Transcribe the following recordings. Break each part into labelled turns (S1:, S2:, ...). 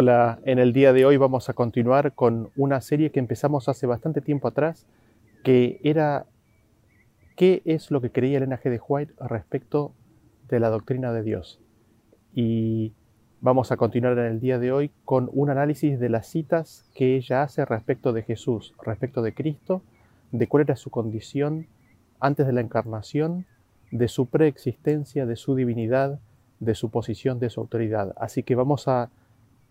S1: Hola, en el día de hoy vamos a continuar con una serie que empezamos hace bastante tiempo atrás, que era ¿qué es lo que creía Elena G. de White respecto de la doctrina de Dios? Y vamos a continuar en el día de hoy con un análisis de las citas que ella hace respecto de Jesús, respecto de Cristo, de cuál era su condición antes de la encarnación, de su preexistencia, de su divinidad, de su posición, de su autoridad. Así que vamos a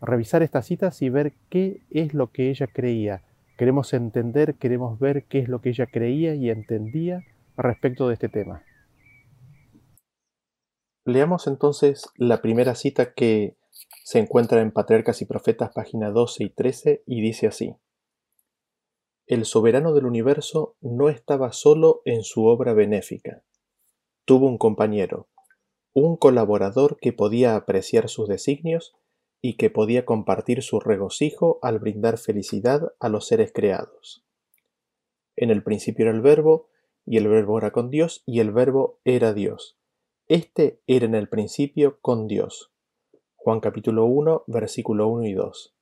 S1: revisar estas citas y ver qué es lo que ella creía. Queremos entender, queremos ver qué es lo que ella creía y entendía respecto de este tema. Leamos entonces la primera cita que se encuentra en Patriarcas y Profetas, página 12 y 13, y dice así. El soberano del universo no estaba solo en su obra benéfica. Tuvo un compañero, un colaborador que podía apreciar sus designios y que podía compartir su regocijo al brindar felicidad a los seres creados. En el principio era el verbo, y el verbo era con Dios, y el verbo era Dios. Este era en el principio con Dios. Juan capítulo 1, versículo 1 y 2.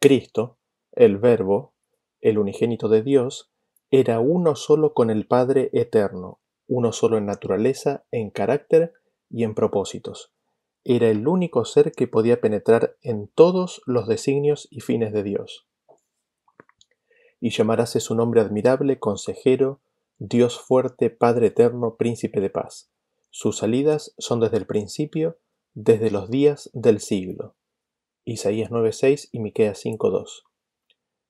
S1: Cristo, el verbo, el unigénito de Dios, era uno solo con el Padre eterno, uno solo en naturaleza, en carácter y en propósitos era el único ser que podía penetrar en todos los designios y fines de Dios. Y llamarase su nombre admirable, consejero, Dios fuerte, Padre eterno, príncipe de paz. Sus salidas son desde el principio, desde los días del siglo. Isaías 9:6 y Miqueas 5:2.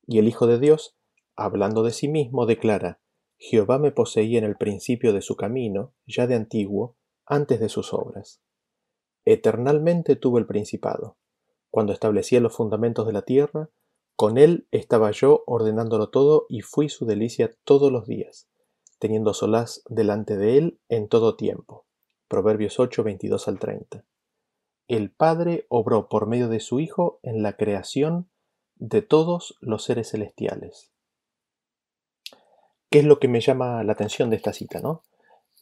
S1: Y el Hijo de Dios, hablando de sí mismo, declara: Jehová me poseía en el principio de su camino, ya de antiguo, antes de sus obras. Eternalmente tuvo el principado. Cuando establecía los fundamentos de la tierra, con él estaba yo ordenándolo todo y fui su delicia todos los días, teniendo solaz delante de él en todo tiempo. Proverbios 8, 22 al 30. El Padre obró por medio de su Hijo en la creación de todos los seres celestiales. ¿Qué es lo que me llama la atención de esta cita, no?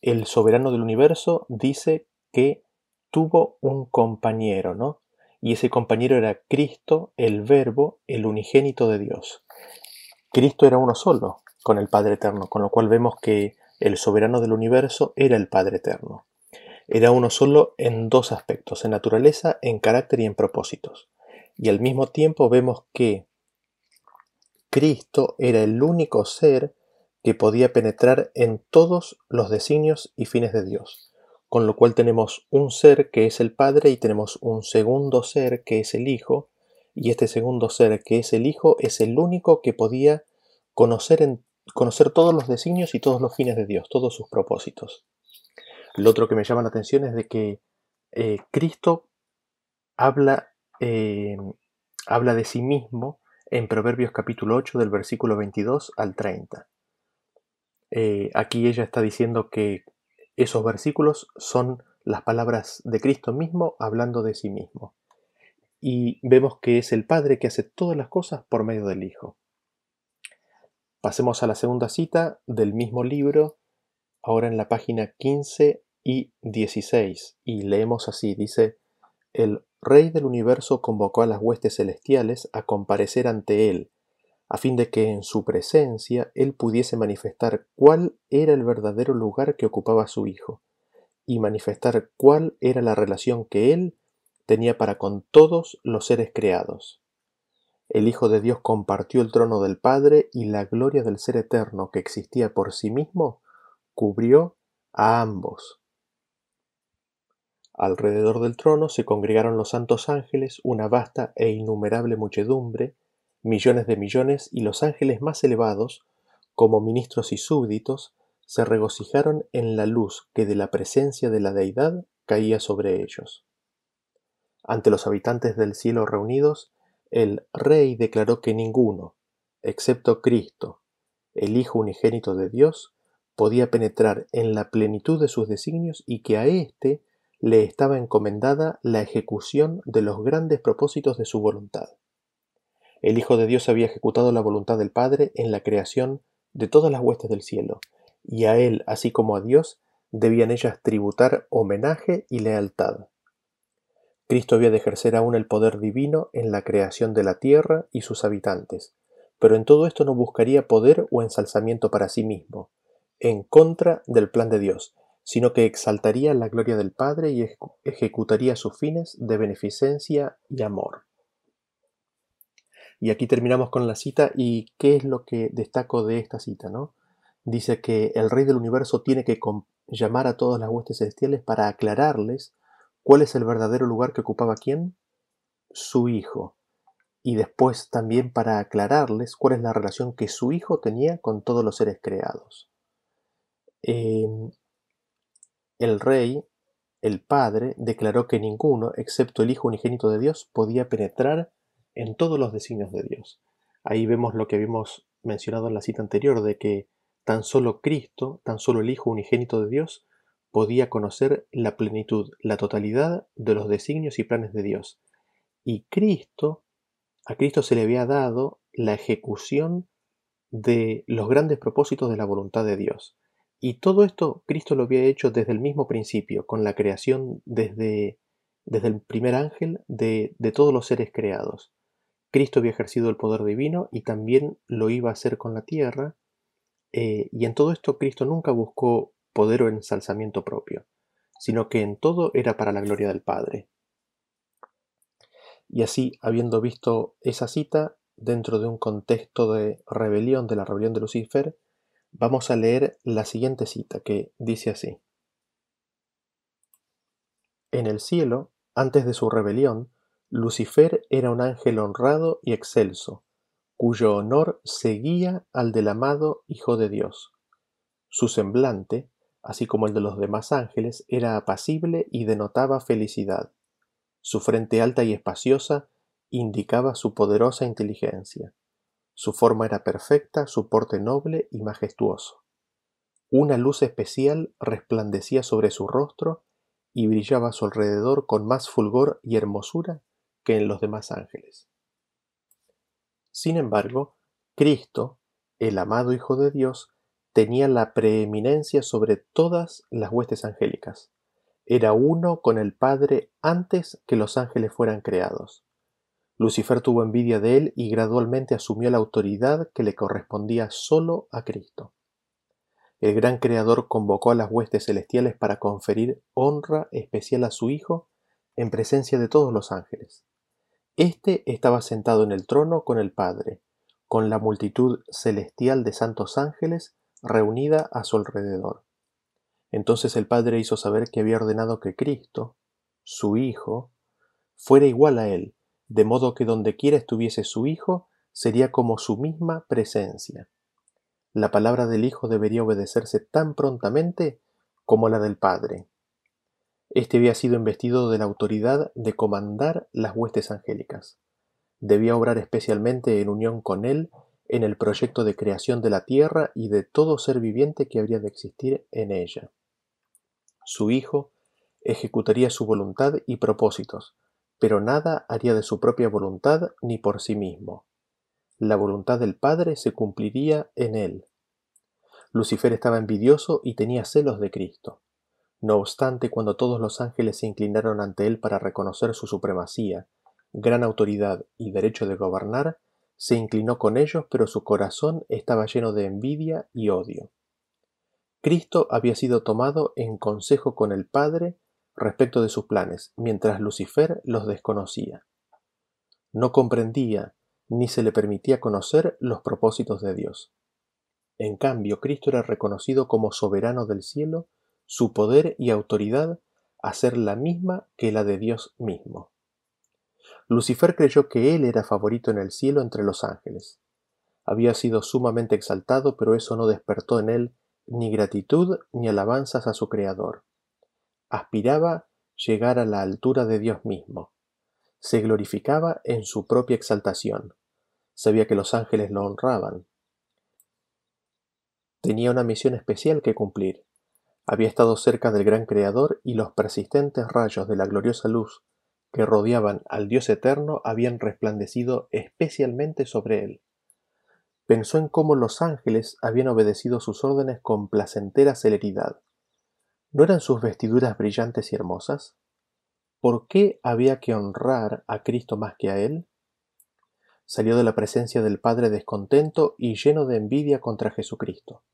S1: El soberano del universo dice que tuvo un compañero, ¿no? Y ese compañero era Cristo, el Verbo, el unigénito de Dios. Cristo era uno solo con el Padre Eterno, con lo cual vemos que el soberano del universo era el Padre Eterno. Era uno solo en dos aspectos, en naturaleza, en carácter y en propósitos. Y al mismo tiempo vemos que Cristo era el único ser que podía penetrar en todos los designios y fines de Dios con lo cual tenemos un ser que es el Padre y tenemos un segundo ser que es el Hijo, y este segundo ser que es el Hijo es el único que podía conocer, conocer todos los designios y todos los fines de Dios, todos sus propósitos. Lo otro que me llama la atención es de que eh, Cristo habla, eh, habla de sí mismo en Proverbios capítulo 8 del versículo 22 al 30. Eh, aquí ella está diciendo que esos versículos son las palabras de Cristo mismo hablando de sí mismo. Y vemos que es el Padre que hace todas las cosas por medio del Hijo. Pasemos a la segunda cita del mismo libro, ahora en la página 15 y 16, y leemos así, dice, el Rey del universo convocó a las huestes celestiales a comparecer ante él, a fin de que en su presencia él pudiese manifestar cuál era el verdadero lugar que ocupaba su Hijo, y manifestar cuál era la relación que él tenía para con todos los seres creados. El Hijo de Dios compartió el trono del Padre y la gloria del Ser Eterno que existía por sí mismo cubrió a ambos. Alrededor del trono se congregaron los santos ángeles, una vasta e innumerable muchedumbre, millones de millones y los ángeles más elevados, como ministros y súbditos, se regocijaron en la luz que de la presencia de la deidad caía sobre ellos. Ante los habitantes del cielo reunidos, el rey declaró que ninguno, excepto Cristo, el Hijo unigénito de Dios, podía penetrar en la plenitud de sus designios y que a éste le estaba encomendada la ejecución de los grandes propósitos de su voluntad. El Hijo de Dios había ejecutado la voluntad del Padre en la creación de todas las huestes del cielo, y a Él, así como a Dios, debían ellas tributar homenaje y lealtad. Cristo había de ejercer aún el poder divino en la creación de la tierra y sus habitantes, pero en todo esto no buscaría poder o ensalzamiento para sí mismo, en contra del plan de Dios, sino que exaltaría la gloria del Padre y ejecutaría sus fines de beneficencia y amor. Y aquí terminamos con la cita y qué es lo que destaco de esta cita, ¿no? Dice que el Rey del Universo tiene que llamar a todas las huestes celestiales para aclararles cuál es el verdadero lugar que ocupaba quién, su Hijo, y después también para aclararles cuál es la relación que su Hijo tenía con todos los seres creados. Em, el Rey, el Padre, declaró que ninguno, excepto el Hijo unigénito de Dios, podía penetrar en todos los designios de Dios. Ahí vemos lo que habíamos mencionado en la cita anterior, de que tan solo Cristo, tan solo el Hijo unigénito de Dios, podía conocer la plenitud, la totalidad de los designios y planes de Dios. Y Cristo, a Cristo se le había dado la ejecución de los grandes propósitos de la voluntad de Dios. Y todo esto Cristo lo había hecho desde el mismo principio, con la creación desde, desde el primer ángel de, de todos los seres creados. Cristo había ejercido el poder divino y también lo iba a hacer con la tierra. Eh, y en todo esto Cristo nunca buscó poder o ensalzamiento propio, sino que en todo era para la gloria del Padre. Y así, habiendo visto esa cita, dentro de un contexto de rebelión, de la rebelión de Lucifer, vamos a leer la siguiente cita que dice así. En el cielo, antes de su rebelión, Lucifer era un ángel honrado y excelso, cuyo honor seguía al del amado Hijo de Dios. Su semblante, así como el de los demás ángeles, era apacible y denotaba felicidad. Su frente alta y espaciosa indicaba su poderosa inteligencia. Su forma era perfecta, su porte noble y majestuoso. Una luz especial resplandecía sobre su rostro y brillaba a su alrededor con más fulgor y hermosura que en los demás ángeles. Sin embargo, Cristo, el amado Hijo de Dios, tenía la preeminencia sobre todas las huestes angélicas. Era uno con el Padre antes que los ángeles fueran creados. Lucifer tuvo envidia de él y gradualmente asumió la autoridad que le correspondía solo a Cristo. El gran Creador convocó a las huestes celestiales para conferir honra especial a su Hijo en presencia de todos los ángeles. Este estaba sentado en el trono con el Padre, con la multitud celestial de santos ángeles reunida a su alrededor. Entonces el Padre hizo saber que había ordenado que Cristo, su Hijo, fuera igual a él, de modo que donde quiera estuviese su Hijo, sería como su misma presencia. La palabra del Hijo debería obedecerse tan prontamente como la del Padre. Este había sido investido de la autoridad de comandar las huestes angélicas. Debía obrar especialmente en unión con él en el proyecto de creación de la tierra y de todo ser viviente que habría de existir en ella. Su Hijo ejecutaría su voluntad y propósitos, pero nada haría de su propia voluntad ni por sí mismo. La voluntad del Padre se cumpliría en él. Lucifer estaba envidioso y tenía celos de Cristo. No obstante, cuando todos los ángeles se inclinaron ante él para reconocer su supremacía, gran autoridad y derecho de gobernar, se inclinó con ellos, pero su corazón estaba lleno de envidia y odio. Cristo había sido tomado en consejo con el Padre respecto de sus planes, mientras Lucifer los desconocía. No comprendía ni se le permitía conocer los propósitos de Dios. En cambio, Cristo era reconocido como soberano del cielo su poder y autoridad a ser la misma que la de Dios mismo. Lucifer creyó que él era favorito en el cielo entre los ángeles. Había sido sumamente exaltado, pero eso no despertó en él ni gratitud ni alabanzas a su Creador. Aspiraba llegar a la altura de Dios mismo. Se glorificaba en su propia exaltación. Sabía que los ángeles lo honraban. Tenía una misión especial que cumplir. Había estado cerca del gran Creador y los persistentes rayos de la gloriosa luz que rodeaban al Dios eterno habían resplandecido especialmente sobre él. Pensó en cómo los ángeles habían obedecido sus órdenes con placentera celeridad. ¿No eran sus vestiduras brillantes y hermosas? ¿por qué había que honrar a Cristo más que a él? Salió de la presencia del Padre descontento y lleno de envidia contra Jesucristo.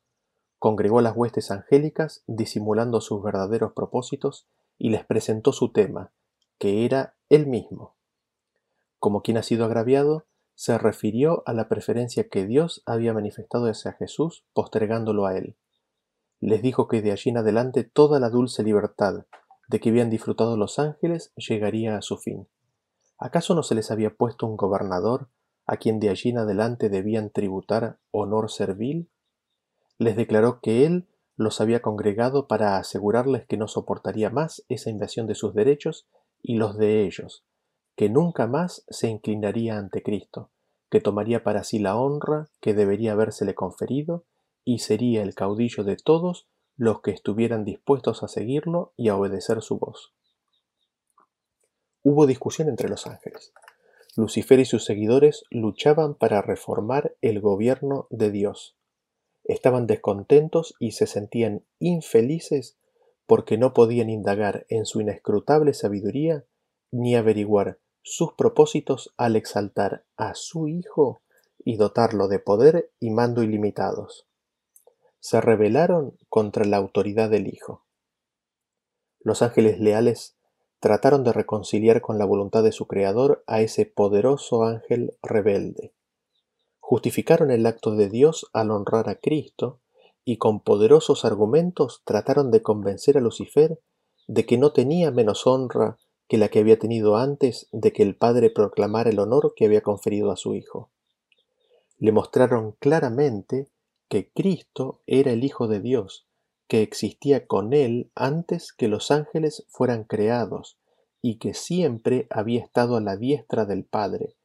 S1: Congregó las huestes angélicas, disimulando sus verdaderos propósitos, y les presentó su tema, que era él mismo. Como quien ha sido agraviado, se refirió a la preferencia que Dios había manifestado hacia Jesús, postergándolo a él. Les dijo que de allí en adelante toda la dulce libertad de que habían disfrutado los ángeles llegaría a su fin. ¿Acaso no se les había puesto un gobernador a quien de allí en adelante debían tributar honor servil? Les declaró que él los había congregado para asegurarles que no soportaría más esa invasión de sus derechos y los de ellos, que nunca más se inclinaría ante Cristo, que tomaría para sí la honra que debería habérsele conferido y sería el caudillo de todos los que estuvieran dispuestos a seguirlo y a obedecer su voz. Hubo discusión entre los ángeles. Lucifer y sus seguidores luchaban para reformar el gobierno de Dios. Estaban descontentos y se sentían infelices porque no podían indagar en su inescrutable sabiduría ni averiguar sus propósitos al exaltar a su Hijo y dotarlo de poder y mando ilimitados. Se rebelaron contra la autoridad del Hijo. Los ángeles leales trataron de reconciliar con la voluntad de su Creador a ese poderoso ángel rebelde. Justificaron el acto de Dios al honrar a Cristo y con poderosos argumentos trataron de convencer a Lucifer de que no tenía menos honra que la que había tenido antes de que el Padre proclamara el honor que había conferido a su Hijo. Le mostraron claramente que Cristo era el Hijo de Dios, que existía con Él antes que los ángeles fueran creados, y que siempre había estado a la diestra del Padre,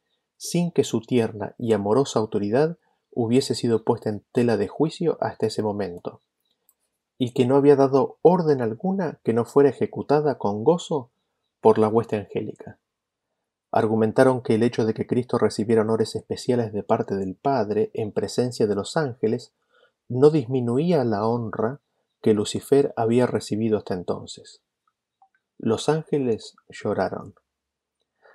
S1: sin que su tierna y amorosa autoridad hubiese sido puesta en tela de juicio hasta ese momento, y que no había dado orden alguna que no fuera ejecutada con gozo por la hueste angélica. Argumentaron que el hecho de que Cristo recibiera honores especiales de parte del Padre en presencia de los ángeles no disminuía la honra que Lucifer había recibido hasta entonces. Los ángeles lloraron.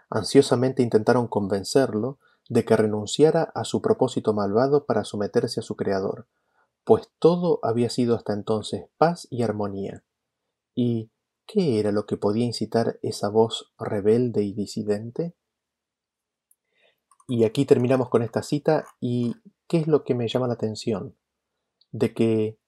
S1: Ansiosamente intentaron convencerlo de que renunciara a su propósito malvado para someterse a su Creador, pues todo había sido hasta entonces paz y armonía. Y ¿Qué era lo que podía incitar esa voz rebelde y disidente? Y aquí terminamos con esta cita y ¿qué es lo que me llama la atención? De que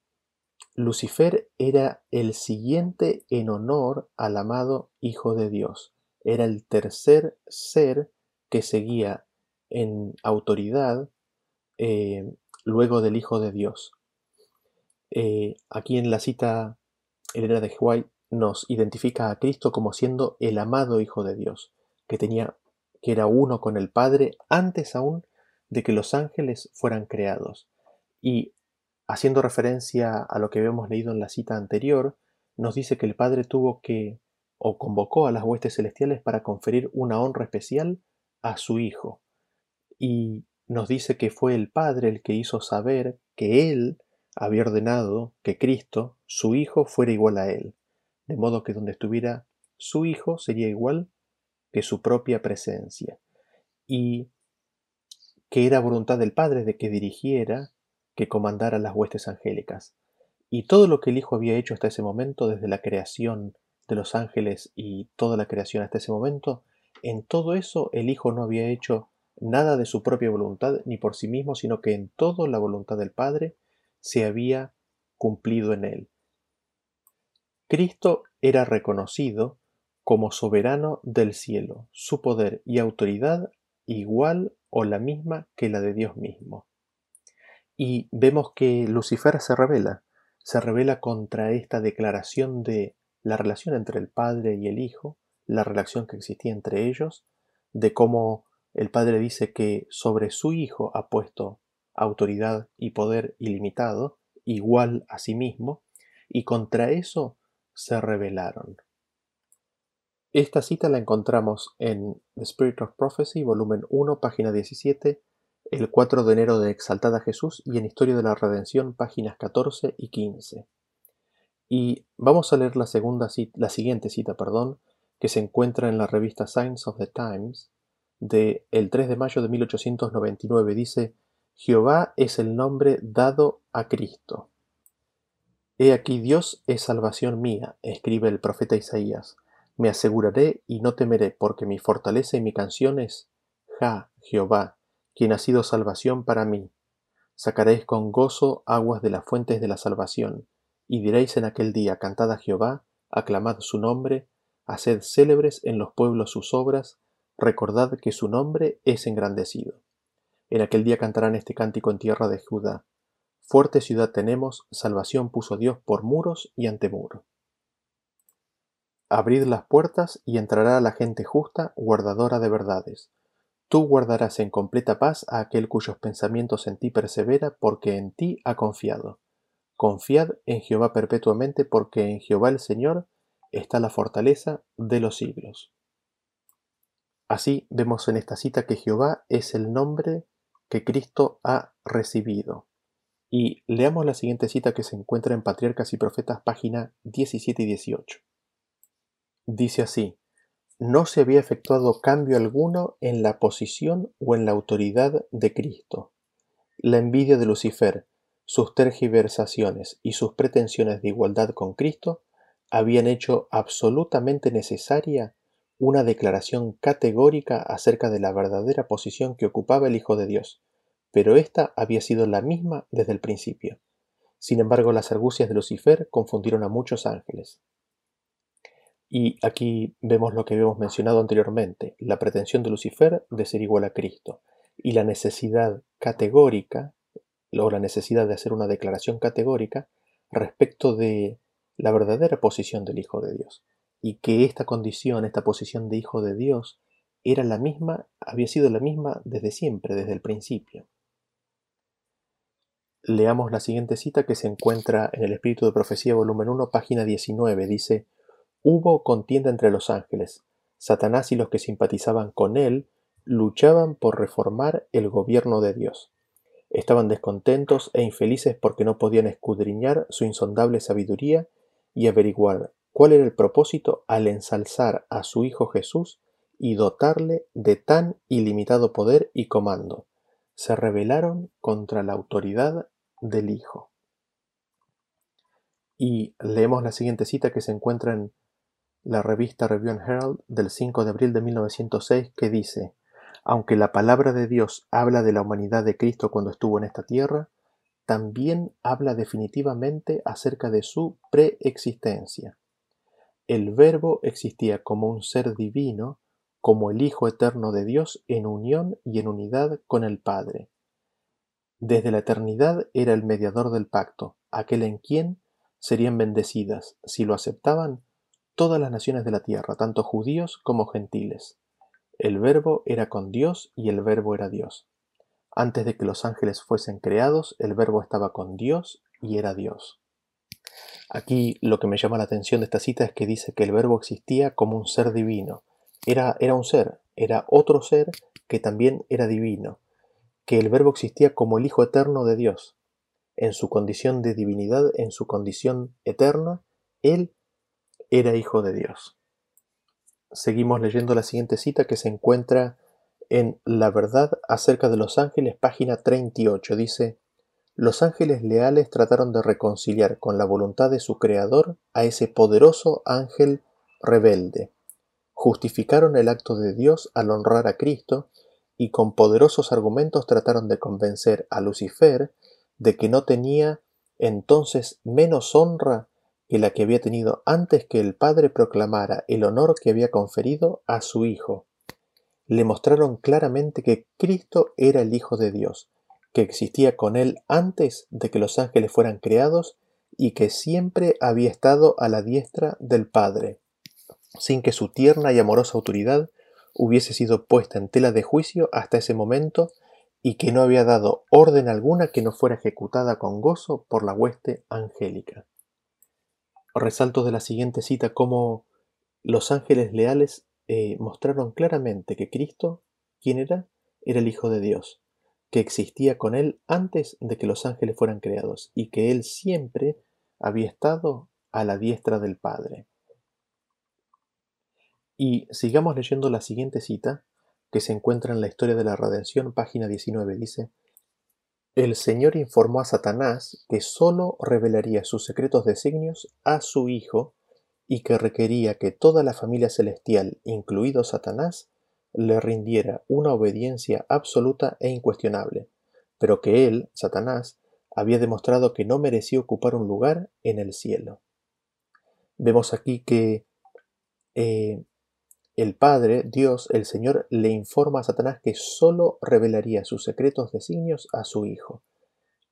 S1: Lucifer era el siguiente en honor al amado Hijo de Dios. Era el tercer ser que seguía en autoridad eh, luego del Hijo de Dios. Eh, aquí en la cita Elena de White nos identifica a Cristo como siendo el amado Hijo de Dios, que tenía que era uno con el Padre antes aún de que los ángeles fueran creados. Y haciendo referencia a lo que habíamos leído en la cita anterior, nos dice que el Padre tuvo que o convocó a las huestes celestiales para conferir una honra especial a su Hijo. Y nos dice que fue el Padre el que hizo saber que Él había ordenado que Cristo, su Hijo, fuera igual a Él de modo que donde estuviera su Hijo sería igual que su propia presencia, y que era voluntad del Padre de que dirigiera, que comandara las huestes angélicas. Y todo lo que el Hijo había hecho hasta ese momento, desde la creación de los ángeles y toda la creación hasta ese momento, en todo eso el Hijo no había hecho nada de su propia voluntad ni por sí mismo, sino que en todo la voluntad del Padre se había cumplido en él. Cristo era reconocido como soberano del cielo, su poder y autoridad igual o la misma que la de Dios mismo. Y vemos que Lucifer se revela, se revela contra esta declaración de la relación entre el Padre y el Hijo, la relación que existía entre ellos, de cómo el Padre dice que sobre su Hijo ha puesto autoridad y poder ilimitado, igual a sí mismo, y contra eso se rebelaron. Esta cita la encontramos en The Spirit of Prophecy, volumen 1, página 17, el 4 de enero de Exaltada Jesús y en Historia de la Redención, páginas 14 y 15. Y vamos a leer la, segunda la siguiente cita, perdón, que se encuentra en la revista Signs of the Times de el 3 de mayo de 1899 dice, Jehová es el nombre dado a Cristo. He aquí Dios es salvación mía, escribe el profeta Isaías. Me aseguraré y no temeré, porque mi fortaleza y mi canción es Ja, Jehová, quien ha sido salvación para mí. Sacaréis con gozo aguas de las fuentes de la salvación, y diréis en aquel día, cantad a Jehová, aclamad su nombre, haced célebres en los pueblos sus obras, recordad que su nombre es engrandecido. En aquel día cantarán este cántico en tierra de Judá. Fuerte ciudad tenemos, salvación puso Dios por muros y ante muro. Abrid las puertas y entrará la gente justa, guardadora de verdades. Tú guardarás en completa paz a aquel cuyos pensamientos en ti persevera, porque en ti ha confiado. Confiad en Jehová perpetuamente, porque en Jehová el Señor está la fortaleza de los siglos. Así vemos en esta cita que Jehová es el nombre que Cristo ha recibido. Y leamos la siguiente cita que se encuentra en Patriarcas y Profetas, página 17 y 18. Dice así, no se había efectuado cambio alguno en la posición o en la autoridad de Cristo. La envidia de Lucifer, sus tergiversaciones y sus pretensiones de igualdad con Cristo habían hecho absolutamente necesaria una declaración categórica acerca de la verdadera posición que ocupaba el Hijo de Dios, pero ésta había sido la misma desde el principio. Sin embargo, las argucias de Lucifer confundieron a muchos ángeles. Y aquí vemos lo que habíamos mencionado anteriormente, la pretensión de Lucifer de ser igual a Cristo y la necesidad categórica o la necesidad de hacer una declaración categórica respecto de la verdadera posición del Hijo de Dios y que esta condición, esta posición de Hijo de Dios era la misma, había sido la misma desde siempre, desde el principio. Leamos la siguiente cita que se encuentra en el Espíritu de Profecía, volumen 1, página 19. Dice, Hubo contienda entre los ángeles. Satanás y los que simpatizaban con él luchaban por reformar el gobierno de Dios. Estaban descontentos e infelices porque no podían escudriñar su insondable sabiduría y averiguar cuál era el propósito al ensalzar a su Hijo Jesús y dotarle de tan ilimitado poder y comando. Se rebelaron contra la autoridad del Hijo. Y leemos la siguiente cita que se encuentra en la revista Review and Herald del 5 de abril de 1906 que dice, aunque la palabra de Dios habla de la humanidad de Cristo cuando estuvo en esta tierra, también habla definitivamente acerca de su preexistencia. El Verbo existía como un ser divino, como el Hijo eterno de Dios en unión y en unidad con el Padre. Desde la eternidad era el mediador del pacto, aquel en quien serían bendecidas, si lo aceptaban, todas las naciones de la tierra, tanto judíos como gentiles. El verbo era con Dios y el verbo era Dios. Antes de que los ángeles fuesen creados, el verbo estaba con Dios y era Dios. Aquí lo que me llama la atención de esta cita es que dice que el verbo existía como un ser divino. Era, era un ser, era otro ser que también era divino, que el verbo existía como el Hijo eterno de Dios. En su condición de divinidad, en su condición eterna, Él era hijo de Dios. Seguimos leyendo la siguiente cita que se encuentra en La verdad acerca de los ángeles, página 38. Dice, los ángeles leales trataron de reconciliar con la voluntad de su Creador a ese poderoso ángel rebelde. Justificaron el acto de Dios al honrar a Cristo y con poderosos argumentos trataron de convencer a Lucifer de que no tenía entonces menos honra que la que había tenido antes que el Padre proclamara el honor que había conferido a su Hijo. Le mostraron claramente que Cristo era el Hijo de Dios, que existía con él antes de que los ángeles fueran creados y que siempre había estado a la diestra del Padre, sin que su tierna y amorosa autoridad hubiese sido puesta en tela de juicio hasta ese momento y que no había dado orden alguna que no fuera ejecutada con gozo por la hueste angélica resalto de la siguiente cita cómo los ángeles leales eh, mostraron claramente que Cristo, ¿quién era? Era el Hijo de Dios, que existía con Él antes de que los ángeles fueran creados y que Él siempre había estado a la diestra del Padre. Y sigamos leyendo la siguiente cita, que se encuentra en la historia de la redención, página 19. Dice, El Señor informó a Satanás que sólo revelaría sus secretos designios a su Hijo y que requería que toda la familia celestial, incluido Satanás, le rindiera una obediencia absoluta e incuestionable, pero que él, Satanás, había demostrado que no merecía ocupar un lugar en el cielo. Vemos aquí que eh, el Padre, Dios, el Señor, le informa a Satanás que sólo revelaría sus secretos designios a su Hijo,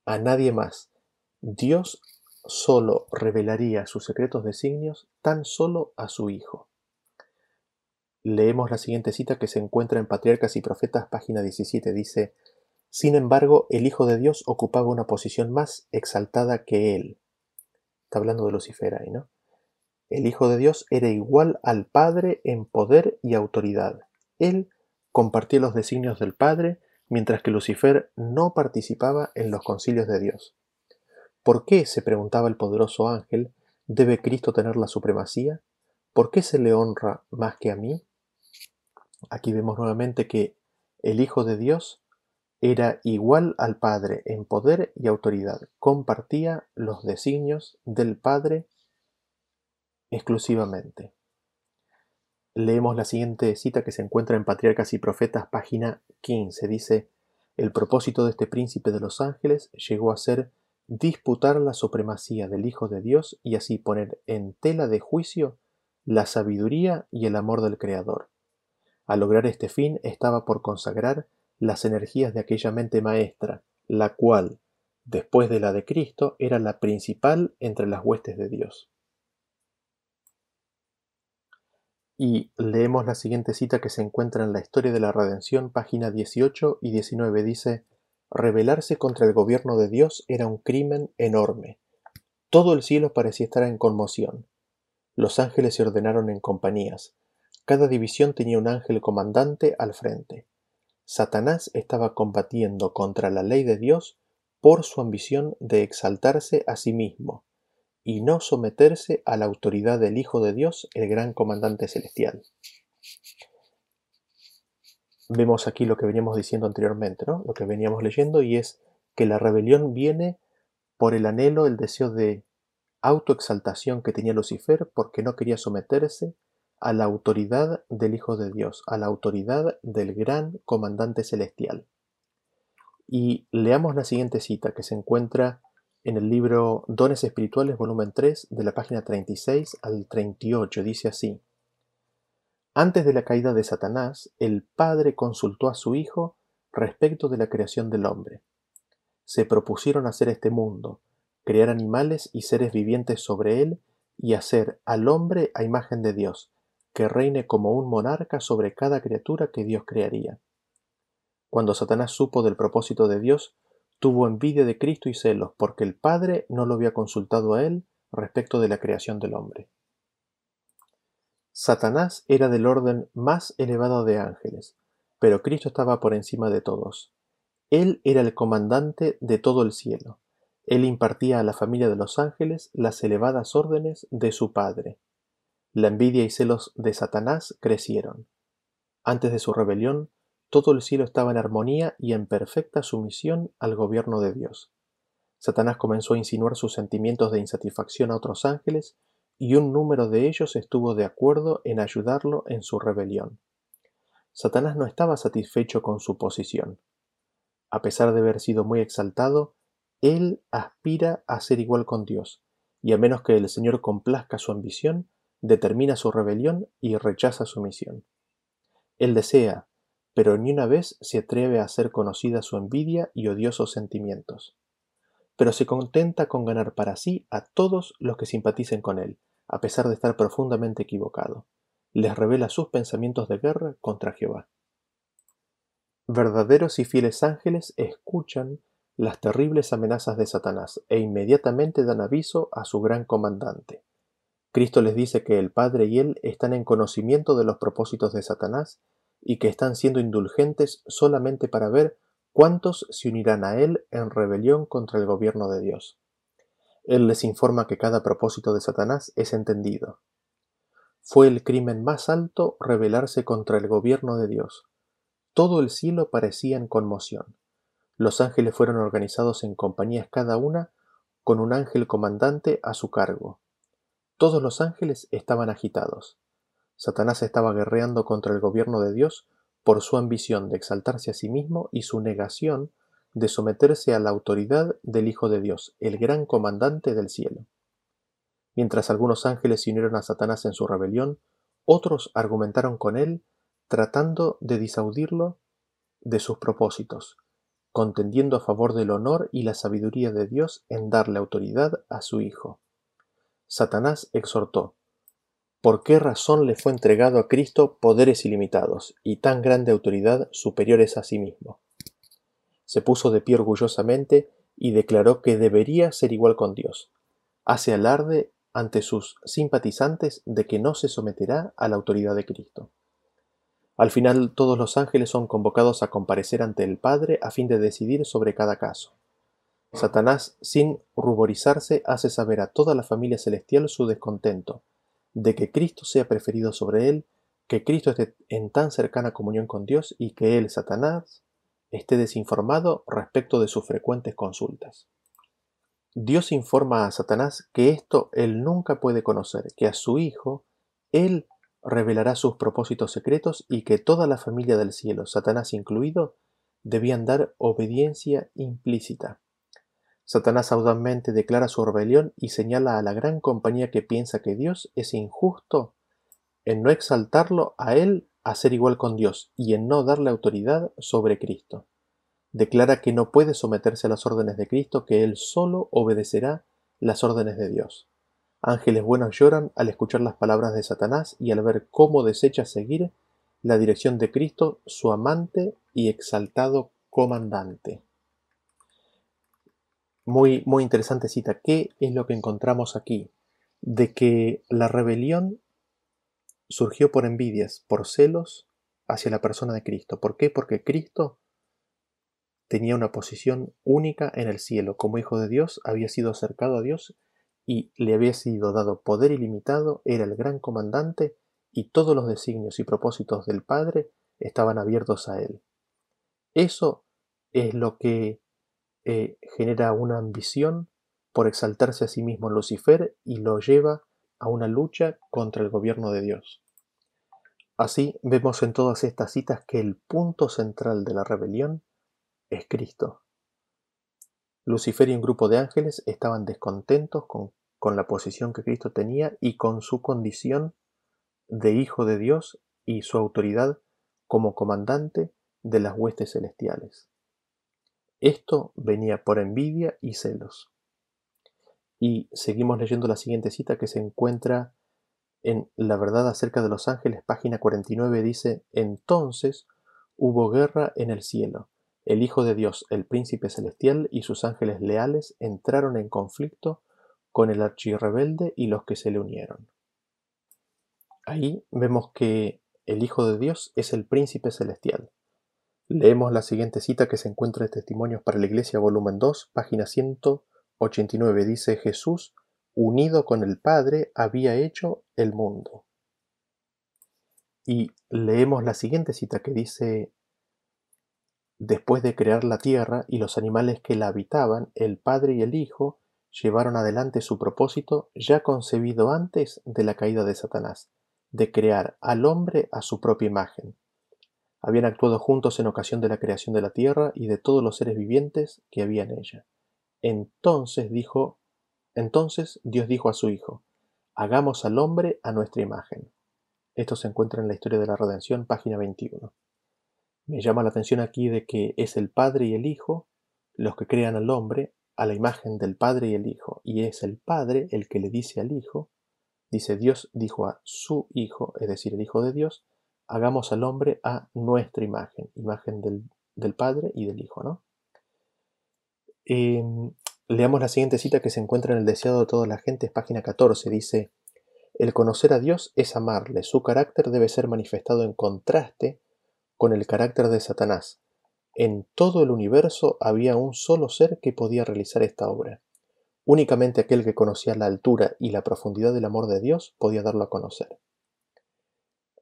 S1: a nadie más. Dios sólo revelaría sus secretos designios tan solo a su Hijo. Leemos la siguiente cita que se encuentra en Patriarcas y Profetas, página 17. Dice, Sin embargo, el Hijo de Dios ocupaba una posición más exaltada que él. Está hablando de Lucifer ahí, ¿no? El Hijo de Dios era igual al Padre en poder y autoridad. Él compartía los designios del Padre, mientras que Lucifer no participaba en los concilios de Dios. ¿Por qué, se preguntaba el poderoso ángel, debe Cristo tener la supremacía? ¿Por qué se le honra más que a mí? Aquí vemos nuevamente que el Hijo de Dios era igual al Padre en poder y autoridad, compartía los designios del Padre exclusivamente. Leemos la siguiente cita que se encuentra en Patriarcas y Profetas, página 15. Dice, el propósito de este príncipe de los ángeles llegó a ser disputar la supremacía del Hijo de Dios y así poner en tela de juicio la sabiduría y el amor del Creador. Al lograr este fin estaba por consagrar las energías de aquella mente maestra, la cual, después de la de Cristo, era la principal entre las huestes de Dios. Y leemos la siguiente cita que se encuentra en la historia de la redención, página 18 y 19. Dice, Rebelarse contra el gobierno de Dios era un crimen enorme. Todo el cielo parecía estar en conmoción. Los ángeles se ordenaron en compañías. Cada división tenía un ángel comandante al frente. Satanás estaba combatiendo contra la ley de Dios por su ambición de exaltarse a sí mismo y no someterse a la autoridad del Hijo de Dios, el gran comandante celestial. Vemos aquí lo que veníamos diciendo anteriormente, ¿no? lo que veníamos leyendo, y es que la rebelión viene por el anhelo, el deseo de autoexaltación que tenía Lucifer porque no quería someterse a la autoridad del Hijo de Dios, a la autoridad del gran comandante celestial. Y leamos la siguiente cita que se encuentra en el libro Dones Espirituales, volumen 3, de la página 36 al 38. Dice así. Antes de la caída de Satanás, el Padre consultó a su Hijo respecto de la creación del hombre. Se propusieron hacer este mundo, crear animales y seres vivientes sobre él y hacer al hombre a imagen de Dios, que reine como un monarca sobre cada criatura que Dios crearía. Cuando Satanás supo del propósito de Dios, tuvo envidia de Cristo y celos, porque el Padre no lo había consultado a él respecto de la creación del hombre. Satanás era del orden más elevado de ángeles, pero Cristo estaba por encima de todos. Él era el comandante de todo el cielo. Él impartía a la familia de los ángeles las elevadas órdenes de su Padre. La envidia y celos de Satanás crecieron. Antes de su rebelión, todo el cielo estaba en armonía y en perfecta sumisión al gobierno de Dios. Satanás comenzó a insinuar sus sentimientos de insatisfacción a otros ángeles y un número de ellos estuvo de acuerdo en ayudarlo en su rebelión. Satanás no estaba satisfecho con su posición. A pesar de haber sido muy exaltado, él aspira a ser igual con Dios, y a menos que el Señor complazca su ambición, determina su rebelión y rechaza su misión. Él desea, pero ni una vez se atreve a hacer conocida su envidia y odiosos sentimientos. Pero se contenta con ganar para sí a todos los que simpaticen con él, a pesar de estar profundamente equivocado. Les revela sus pensamientos de guerra contra Jehová. Verdaderos y fieles ángeles escuchan las terribles amenazas de Satanás e inmediatamente dan aviso a su gran comandante. Cristo les dice que el Padre y Él están en conocimiento de los propósitos de Satanás y que están siendo indulgentes solamente para ver cuántos se unirán a Él en rebelión contra el gobierno de Dios. Él les informa que cada propósito de Satanás es entendido. Fue el crimen más alto rebelarse contra el gobierno de Dios. Todo el cielo parecía en conmoción. Los ángeles fueron organizados en compañías cada una con un ángel comandante a su cargo. Todos los ángeles estaban agitados. Satanás estaba guerreando contra el gobierno de Dios por su ambición de exaltarse a sí mismo y su negación de someterse a la autoridad del Hijo de Dios, el gran comandante del cielo. Mientras algunos ángeles se unieron a Satanás en su rebelión, otros argumentaron con él, tratando de disaudirlo de sus propósitos, contendiendo a favor del honor y la sabiduría de Dios en darle autoridad a su Hijo. Satanás exhortó, ¿por qué razón le fue entregado a Cristo poderes ilimitados y tan grande autoridad superiores a sí mismo? Se puso de pie orgullosamente y declaró que debería ser igual con Dios. Hace alarde ante sus simpatizantes de que no se someterá a la autoridad de Cristo. Al final todos los ángeles son convocados a comparecer ante el Padre a fin de decidir sobre cada caso. Satanás, sin ruborizarse, hace saber a toda la familia celestial su descontento, de que Cristo sea preferido sobre él, que Cristo esté en tan cercana comunión con Dios y que él, Satanás, esté desinformado respecto de sus frecuentes consultas. Dios informa a Satanás que esto él nunca puede conocer, que a su Hijo él revelará sus propósitos secretos y que toda la familia del cielo, Satanás incluido, debían dar obediencia implícita. Satanás audazmente declara su rebelión y señala a la gran compañía que piensa que Dios es injusto en no exaltarlo a él a ser igual con Dios y en no darle autoridad sobre Cristo declara que no puede someterse a las órdenes de Cristo, que él solo obedecerá las órdenes de Dios. Ángeles buenos lloran al escuchar las palabras de Satanás y al ver cómo desecha seguir la dirección de Cristo, su amante y exaltado comandante. Muy, muy interesante cita. ¿Qué es lo que encontramos aquí? De que la rebelión surgió por envidias, por celos hacia la persona de Cristo. ¿Por qué? Porque Cristo tenía una posición única en el cielo. Como hijo de Dios había sido acercado a Dios y le había sido dado poder ilimitado, era el gran comandante y todos los designios y propósitos del Padre estaban abiertos a él. Eso es lo que eh, genera una ambición por exaltarse a sí mismo Lucifer y lo lleva a una lucha contra el gobierno de Dios. Así vemos en todas estas citas que el punto central de la rebelión es Cristo. Lucifer y un grupo de ángeles estaban descontentos con, con la posición que Cristo tenía y con su condición de Hijo de Dios y su autoridad como comandante de las huestes celestiales. Esto venía por envidia y celos. Y seguimos leyendo la siguiente cita que se encuentra en La verdad acerca de los ángeles, página 49, dice, Entonces hubo guerra en el cielo. El Hijo de Dios, el Príncipe Celestial y sus ángeles leales entraron en conflicto con el archirrebelde y los que se le unieron. Ahí vemos que el Hijo de Dios es el Príncipe Celestial. Leemos la siguiente cita que se encuentra en Testimonios para la Iglesia, volumen 2, página 189. Dice Jesús, unido con el Padre, había hecho el mundo. Y leemos la siguiente cita que dice Después de crear la tierra y los animales que la habitaban, el Padre y el Hijo llevaron adelante su propósito ya concebido antes de la caída de Satanás, de crear al hombre a su propia imagen. Habían actuado juntos en ocasión de la creación de la tierra y de todos los seres vivientes que había en ella. Entonces dijo, entonces Dios dijo a su Hijo, hagamos al hombre a nuestra imagen. Esto se encuentra en la historia de la redención, página 21. Me llama la atención aquí de que es el Padre y el Hijo los que crean al hombre a la imagen del Padre y el Hijo. Y es el Padre el que le dice al Hijo, dice Dios dijo a su Hijo, es decir, el Hijo de Dios, hagamos al hombre a nuestra imagen, imagen del, Padre y del Hijo, ¿no? Em, leamos la siguiente cita que se encuentra en el deseado de toda la gente, es página 14, dice, el conocer a Dios es amarle, su carácter debe ser manifestado en contraste con el carácter de Satanás. En todo el universo había un solo ser que podía realizar esta obra. Únicamente aquel que conocía la altura y la profundidad del amor de Dios podía darlo a conocer.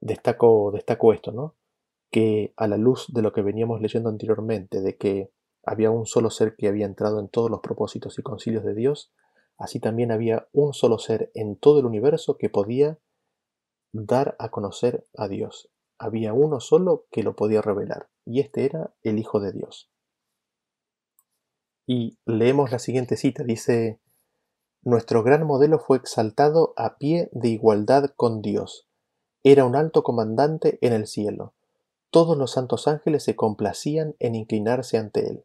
S1: Destaco, destaco esto, ¿no? Que a la luz de lo que veníamos leyendo anteriormente, de que había un solo ser que había entrado en todos los propósitos y concilios de Dios, así también había un solo ser en todo el universo que podía dar a conocer a Dios. Había uno solo que lo podía revelar, y este era el Hijo de Dios. Y leemos la siguiente cita, dice, Nuestro gran modelo fue exaltado a pie de igualdad con Dios. Era un alto comandante en el cielo. Todos los santos ángeles se complacían en inclinarse ante él.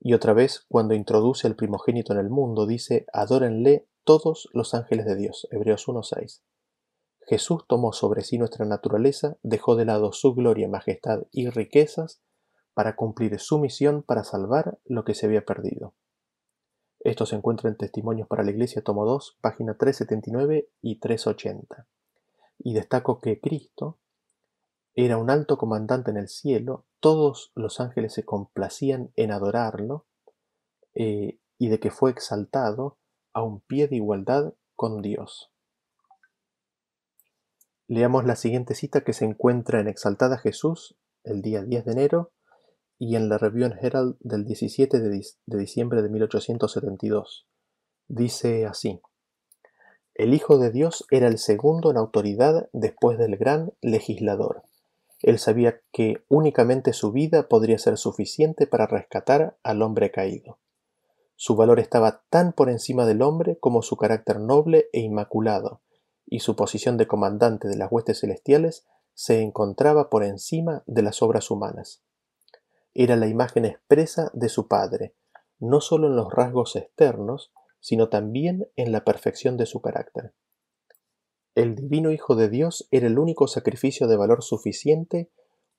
S1: Y otra vez, cuando introduce al primogénito en el mundo, dice, adórenle todos los ángeles de Dios. Hebreos 1.6. Jesús tomó sobre sí nuestra naturaleza, dejó de lado su gloria, majestad y riquezas para cumplir su misión para salvar lo que se había perdido. Esto se encuentra en Testimonios para la Iglesia, tomo 2, página 379 y 380. Y destaco que Cristo era un alto comandante en el cielo, todos los ángeles se complacían en adorarlo, eh, y de que fue exaltado a un pie de igualdad con Dios. Leamos la siguiente cita que se encuentra en Exaltada Jesús, el día 10 de enero, y en la Review Herald del 17 de, de diciembre de 1872. Dice así, El Hijo de Dios era el segundo en autoridad después del gran legislador él sabía que únicamente su vida podría ser suficiente para rescatar al hombre caído. Su valor estaba tan por encima del hombre como su carácter noble e inmaculado, y su posición de comandante de las huestes celestiales se encontraba por encima de las obras humanas. Era la imagen expresa de su Padre, no solo en los rasgos externos, sino también en la perfección de su carácter. El divino Hijo de Dios era el único sacrificio de valor suficiente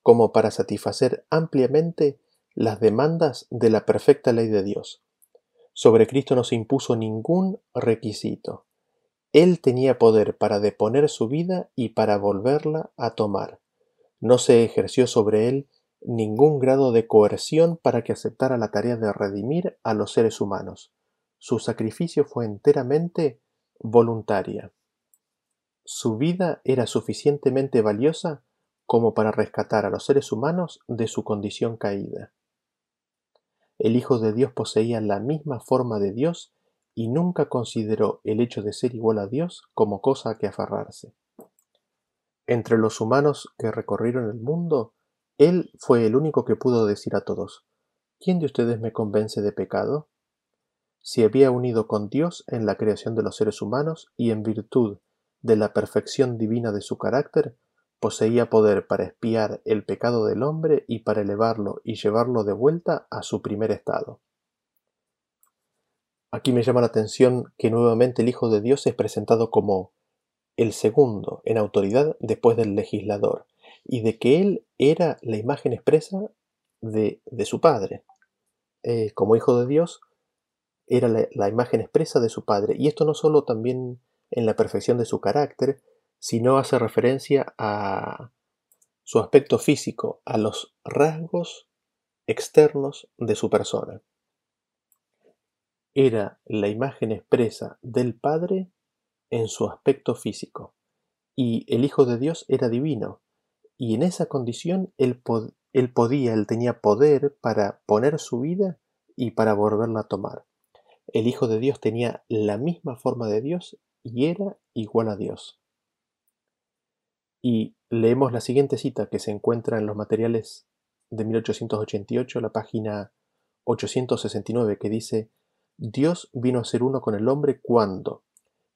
S1: como para satisfacer ampliamente las demandas de la perfecta ley de Dios. Sobre Cristo no se impuso ningún requisito. Él tenía poder para deponer su vida y para volverla a tomar. No se ejerció sobre él ningún grado de coerción para que aceptara la tarea de redimir a los seres humanos. Su sacrificio fue enteramente voluntaria. Su vida era suficientemente valiosa como para rescatar a los seres humanos de su condición caída. El Hijo de Dios poseía la misma forma de Dios y nunca consideró el hecho de ser igual a Dios como cosa a que aferrarse. Entre los humanos que recorrieron el mundo, Él fue el único que pudo decir a todos, ¿quién de ustedes me convence de pecado? Se había unido con Dios en la creación de los seres humanos y en virtud de la perfección divina de su carácter, poseía poder para espiar el pecado del hombre y para elevarlo y llevarlo de vuelta a su primer estado. Aquí me llama la atención que nuevamente el Hijo de Dios es presentado como el segundo en autoridad después del legislador, y de que él era la imagen expresa de, su Padre. Eh, como Hijo de Dios, era la, imagen expresa de su Padre. Y esto no solo también en la perfección de su carácter, sino hace referencia a su aspecto físico, a los rasgos externos de su persona. Era la imagen expresa del Padre en su aspecto físico, y el Hijo de Dios era divino, y en esa condición él, él podía, él tenía poder para poner su vida y para volverla a tomar. El Hijo de Dios tenía la misma forma de Dios y era igual a Dios. Y leemos la siguiente cita que se encuentra en los materiales de 1888, la página 869, que dice, Dios vino a ser uno con el hombre cuando,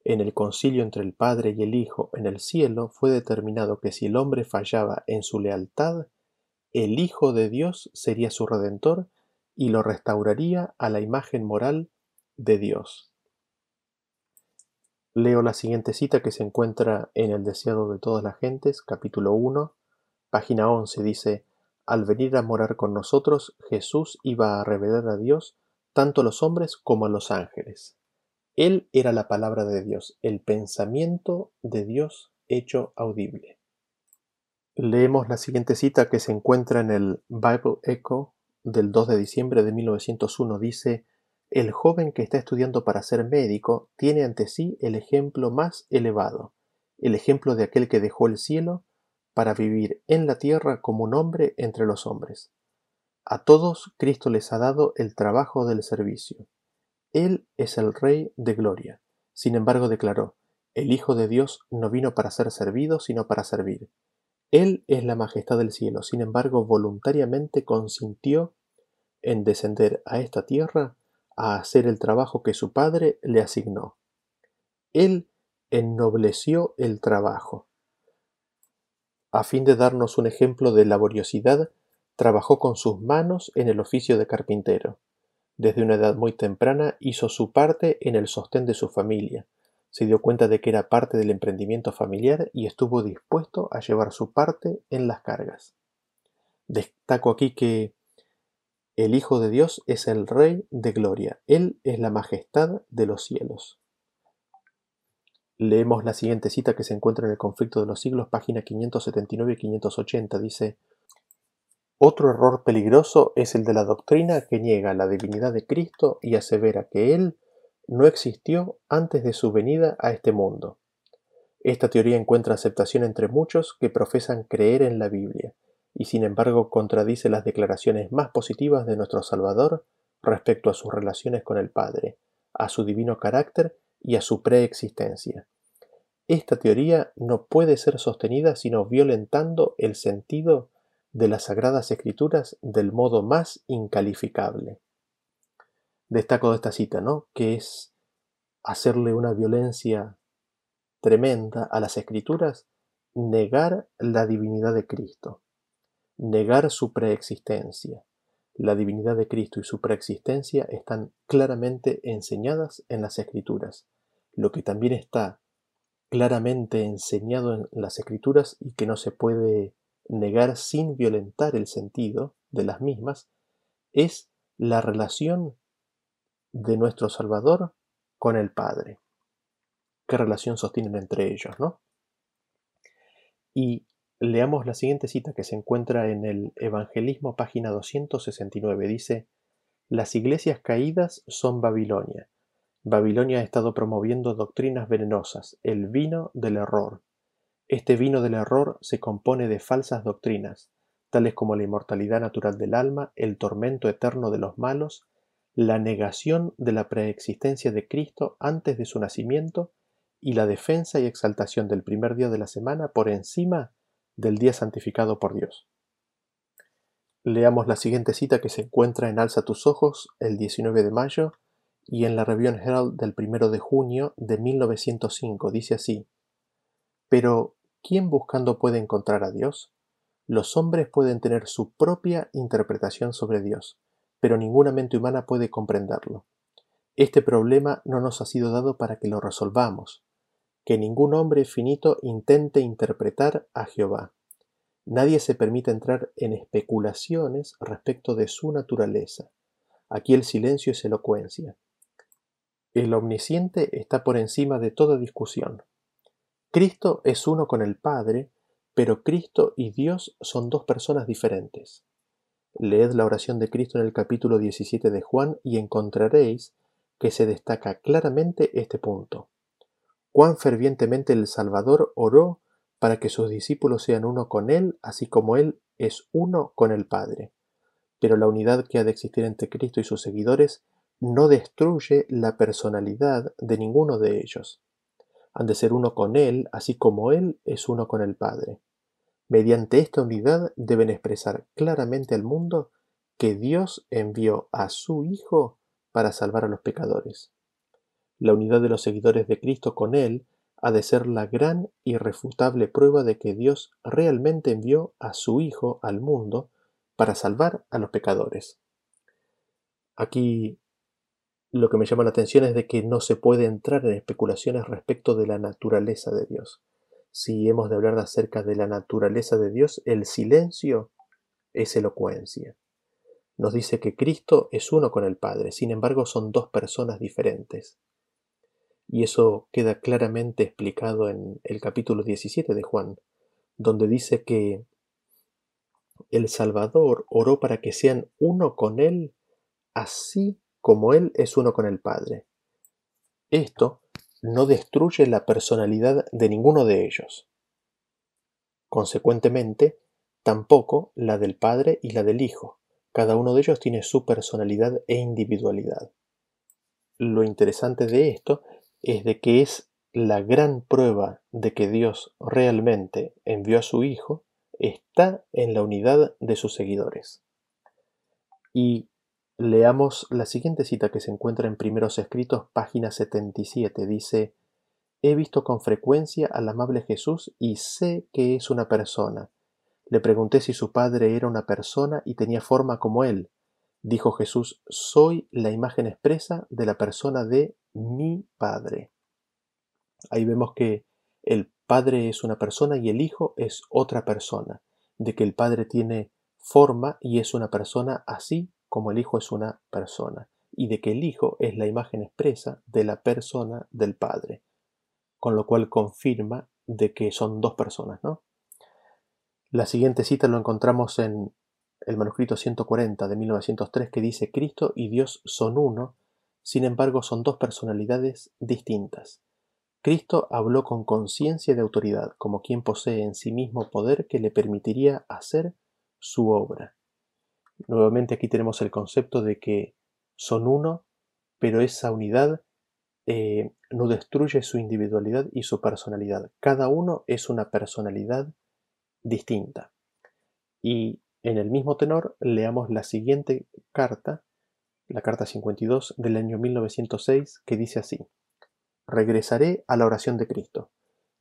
S1: en el concilio entre el Padre y el Hijo en el cielo, fue determinado que si el hombre fallaba en su lealtad, el Hijo de Dios sería su redentor y lo restauraría a la imagen moral de Dios. Leo la siguiente cita que se encuentra en El deseado de todas las gentes, capítulo 1, página 11, dice, Al venir a morar con nosotros, Jesús iba a revelar a Dios tanto a los hombres como a los ángeles. Él era la palabra de Dios, el pensamiento de Dios hecho audible. Leemos la siguiente cita que se encuentra en el Bible Echo del 2 de diciembre de 1901. Dice, el joven que está estudiando para ser médico tiene ante sí el ejemplo más elevado, el ejemplo de aquel que dejó el cielo para vivir en la tierra como un hombre entre los hombres. A todos Cristo les ha dado el trabajo del servicio. Él es el Rey de gloria. Sin embargo declaró, el Hijo de Dios no vino para ser servido, sino para servir. Él es la majestad del cielo, sin embargo voluntariamente consintió en descender a esta tierra a hacer el trabajo que su Padre le asignó. Él ennobleció el trabajo. A fin de darnos un ejemplo de laboriosidad, trabajó con sus manos en el oficio de carpintero. Desde una edad muy temprana hizo su parte en el sostén de su familia. Se dio cuenta de que era parte del emprendimiento familiar y estuvo dispuesto a llevar su parte en las cargas. Destaco aquí que el Hijo de Dios es el Rey de Gloria. Él es la majestad de los cielos. Leemos la siguiente cita que se encuentra en el Conflicto de los Siglos, página 579 y 580. Dice, Otro error peligroso es el de la doctrina que niega la divinidad de Cristo y asevera que Él no existió antes de su venida a este mundo. Esta teoría encuentra aceptación entre muchos que profesan creer en la Biblia, y sin embargo contradice las declaraciones más positivas de nuestro Salvador respecto a sus relaciones con el Padre, a su divino carácter y a su preexistencia. Esta teoría no puede ser sostenida sino violentando el sentido de las sagradas escrituras del modo más incalificable. Destaco de esta cita, ¿no? Que es hacerle una violencia tremenda a las escrituras, negar la divinidad de Cristo, negar su preexistencia. La divinidad de Cristo y su preexistencia están claramente enseñadas en las escrituras lo que también está claramente enseñado en las escrituras y que no se puede negar sin violentar el sentido de las mismas, es la relación de nuestro Salvador con el Padre. ¿Qué relación sostienen entre ellos, no? Y leamos la siguiente cita que se encuentra en el Evangelismo, página 269. Dice, Las iglesias caídas son Babilonia, Babilonia ha estado promoviendo doctrinas venenosas, el vino del error. Este vino del error se compone de falsas doctrinas, tales como la inmortalidad natural del alma, el tormento eterno de los malos, la negación de la preexistencia de Cristo antes de su nacimiento y la defensa y exaltación del primer día de la semana por encima del día santificado por Dios. Leamos la siguiente cita que se encuentra en Alza tus ojos el 19 de mayo y en la Review Herald del 1 de junio de 1905 dice así, Pero, ¿quién buscando puede encontrar a Dios? Los hombres pueden tener su propia interpretación sobre Dios, pero ninguna mente humana puede comprenderlo. Este problema no nos ha sido dado para que lo resolvamos, que ningún hombre finito intente interpretar a Jehová. Nadie se permite entrar en especulaciones respecto de su naturaleza. Aquí el silencio es elocuencia. El omnisciente está por encima de toda discusión. Cristo es uno con el Padre, pero Cristo y Dios son dos personas diferentes. Leed la oración de Cristo en el capítulo 17 de Juan y encontraréis que se destaca claramente este punto. Cuán fervientemente el Salvador oró para que sus discípulos sean uno con Él, así como Él es uno con el Padre. Pero la unidad que ha de existir entre Cristo y sus seguidores no destruye la personalidad de ninguno de ellos. Han de ser uno con Él, así como Él es uno con el Padre. Mediante esta unidad deben expresar claramente al mundo que Dios envió a su Hijo para salvar a los pecadores. La unidad de los seguidores de Cristo con Él ha de ser la gran irrefutable prueba de que Dios realmente envió a su Hijo al mundo para salvar a los pecadores. Aquí lo que me llama la atención es de que no se puede entrar en especulaciones respecto de la naturaleza de Dios. Si hemos de hablar acerca de la naturaleza de Dios, el silencio es elocuencia. Nos dice que Cristo es uno con el Padre, sin embargo son dos personas diferentes. Y eso queda claramente explicado en el capítulo 17 de Juan, donde dice que el Salvador oró para que sean uno con Él, así como Él es uno con el Padre. Esto no destruye la personalidad de ninguno de ellos. Consecuentemente, tampoco la del Padre y la del Hijo. Cada uno de ellos tiene su personalidad e individualidad. Lo interesante de esto es de que es la gran prueba de que Dios realmente envió a su Hijo está en la unidad de sus seguidores. Y leamos la siguiente cita que se encuentra en Primeros Escritos, página 77. Dice, He visto con frecuencia al amable Jesús y sé que es una persona. Le pregunté si su padre era una persona y tenía forma como él. Dijo Jesús, soy la imagen expresa de la persona de mi Padre. Ahí vemos que el Padre es una persona y el Hijo es otra persona, de que el Padre tiene forma y es una persona así como el Hijo es una persona, y de que el Hijo es la imagen expresa de la persona del Padre, con lo cual confirma de que son dos personas, ¿no? La siguiente cita lo encontramos en el manuscrito 140 de 1903 que dice Cristo y Dios son uno, sin embargo son dos personalidades distintas. Cristo habló con conciencia de autoridad, como quien posee en sí mismo poder que le permitiría hacer su obra. Nuevamente aquí tenemos el concepto de que son uno, pero esa unidad eh, no destruye su individualidad y su personalidad. Cada uno es una personalidad distinta. Y en el mismo tenor, leamos la siguiente carta, la carta 52 del año 1906, que dice así, Regresaré a la oración de Cristo.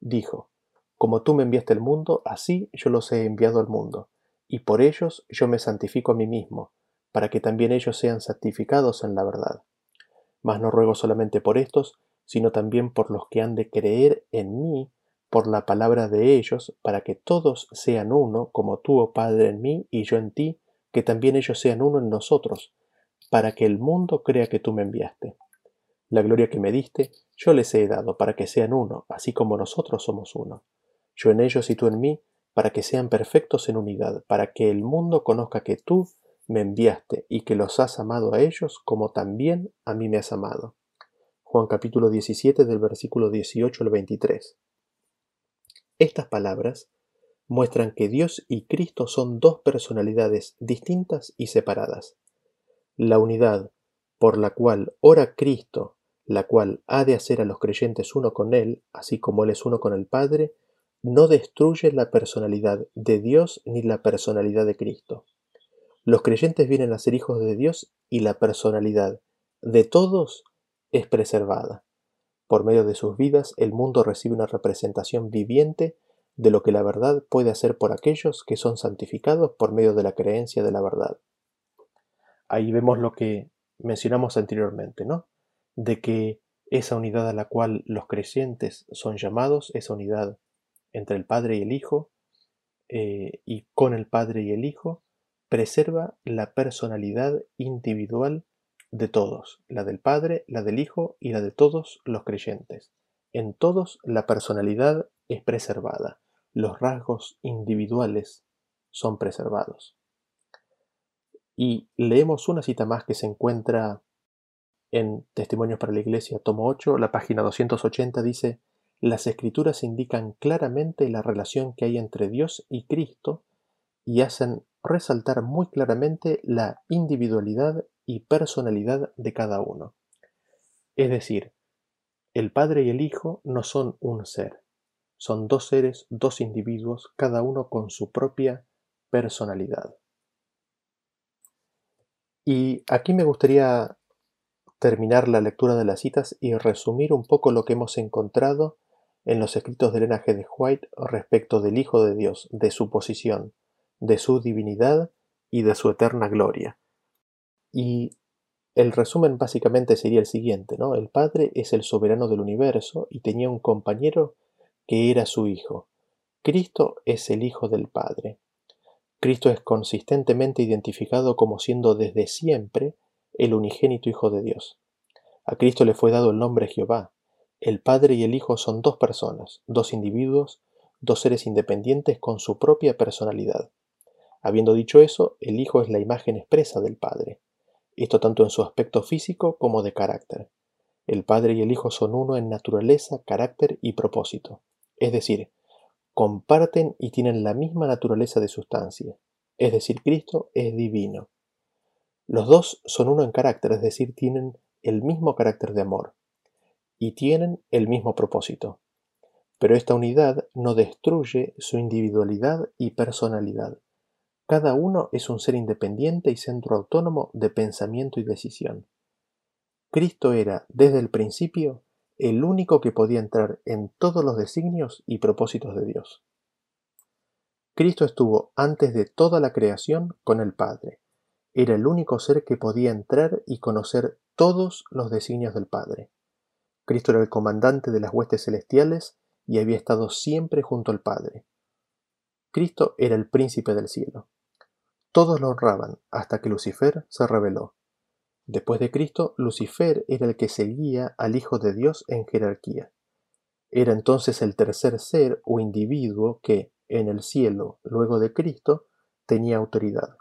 S1: Dijo, Como tú me enviaste al mundo, así yo los he enviado al mundo, y por ellos yo me santifico a mí mismo, para que también ellos sean santificados en la verdad. Mas no ruego solamente por estos, sino también por los que han de creer en mí por la palabra de ellos, para que todos sean uno, como tú, oh Padre, en mí y yo en ti, que también ellos sean uno en nosotros, para que el mundo crea que tú me enviaste. La gloria que me diste, yo les he dado, para que sean uno, así como nosotros somos uno. Yo en ellos y tú en mí, para que sean perfectos en unidad, para que el mundo conozca que tú me enviaste y que los has amado a ellos como también a mí me has amado. Juan capítulo 17 del versículo 18 al 23. Estas palabras muestran que Dios y Cristo son dos personalidades distintas y separadas. La unidad por la cual ora Cristo, la cual ha de hacer a los creyentes uno con Él, así como Él es uno con el Padre, no destruye la personalidad de Dios ni la personalidad de Cristo. Los creyentes vienen a ser hijos de Dios y la personalidad de todos es preservada. Por medio de sus vidas, el mundo recibe una representación viviente de lo que la verdad puede hacer por aquellos que son santificados por medio de la creencia de la verdad. Ahí vemos lo que mencionamos anteriormente, ¿no? De que esa unidad a la cual los creyentes son llamados, esa unidad entre el Padre y el Hijo, eh, y con el Padre y el Hijo, preserva la personalidad individual de todos, la del Padre, la del Hijo y la de todos los creyentes. En todos la personalidad es preservada, los rasgos individuales son preservados. Y leemos una cita más que se encuentra en Testimonios para la Iglesia, tomo 8, la página 280 dice, las escrituras indican claramente la relación que hay entre Dios y Cristo y hacen resaltar muy claramente la individualidad y personalidad de cada uno. Es decir, el Padre y el Hijo no son un ser, son dos seres, dos individuos, cada uno con su propia personalidad. Y aquí me gustaría terminar la lectura de las citas y resumir un poco lo que hemos encontrado en los escritos de Elena de White respecto del Hijo de Dios, de su posición, de su divinidad y de su eterna gloria. Y el resumen básicamente sería el siguiente, ¿no? El Padre es el soberano del universo y tenía un compañero que era su Hijo. Cristo es el Hijo del Padre. Cristo es consistentemente identificado como siendo desde siempre el unigénito Hijo de Dios. A Cristo le fue dado el nombre Jehová. El Padre y el Hijo son dos personas, dos individuos, dos seres independientes con su propia personalidad. Habiendo dicho eso, el Hijo es la imagen expresa del Padre esto tanto en su aspecto físico como de carácter. El Padre y el Hijo son uno en naturaleza, carácter y propósito. Es decir, comparten y tienen la misma naturaleza de sustancia, es decir, Cristo es divino. Los dos son uno en carácter, es decir, tienen el mismo carácter de amor y tienen el mismo propósito. Pero esta unidad no destruye su individualidad y personalidad. Cada uno es un ser independiente y centro autónomo de pensamiento y decisión. Cristo era, desde el principio, el único que podía entrar en todos los designios y propósitos de Dios. Cristo estuvo antes de toda la creación con el Padre. Era el único ser que podía entrar y conocer todos los designios del Padre. Cristo era el comandante de las huestes celestiales y había estado siempre junto al Padre. Cristo era el príncipe del cielo. Todos lo honraban hasta que Lucifer se rebeló. Después de Cristo, Lucifer era el que seguía al Hijo de Dios en jerarquía. Era entonces el tercer ser o individuo que, en el cielo, luego de Cristo, tenía autoridad.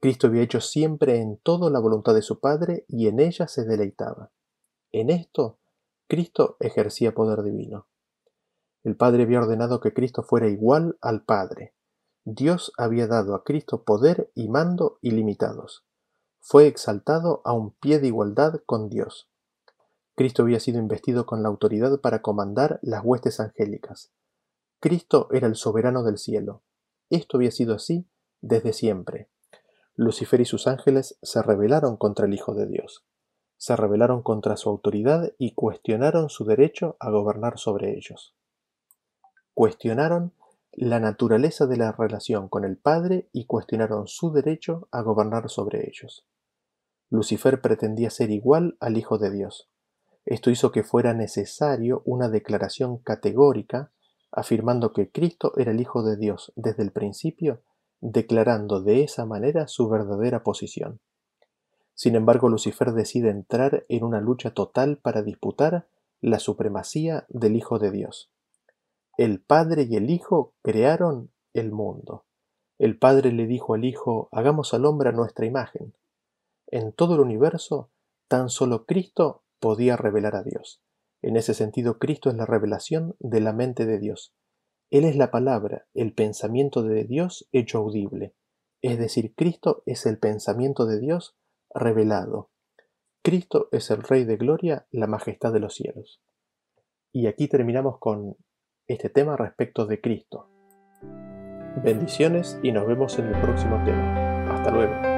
S1: Cristo había hecho siempre en todo la voluntad de su Padre y en ella se deleitaba. En esto, Cristo ejercía poder divino. El Padre había ordenado que Cristo fuera igual al Padre. Dios había dado a Cristo poder y mando ilimitados fue exaltado a un pie de igualdad con Dios. Cristo había sido investido con la autoridad para comandar las huestes angélicas. Cristo era el soberano del cielo. Esto había sido así desde siempre. Lucifer y sus ángeles se rebelaron contra el Hijo de Dios. Se rebelaron contra su autoridad y cuestionaron su derecho a gobernar sobre ellos. Cuestionaron la naturaleza de la relación con el Padre y cuestionaron su derecho a gobernar sobre ellos. Lucifer pretendía ser igual al Hijo de Dios. Esto hizo que fuera necesario una declaración categórica afirmando que Cristo era el Hijo de Dios desde el principio, declarando de esa manera su verdadera posición. Sin embargo, Lucifer decide entrar en una lucha total para disputar la supremacía del Hijo de Dios. El Padre y el Hijo crearon el mundo. El Padre le dijo al Hijo, hagamos al hombre a nuestra imagen. En todo el universo, tan solo Cristo podía revelar a Dios. En ese sentido, Cristo es la revelación de la mente de Dios. Él es la palabra, el pensamiento de Dios hecho audible. Es decir, Cristo es el pensamiento de Dios revelado. Cristo es el Rey de Gloria, la majestad de los cielos. Y aquí terminamos con este tema respecto de Cristo. Bendiciones y nos vemos en el próximo tema. Hasta luego.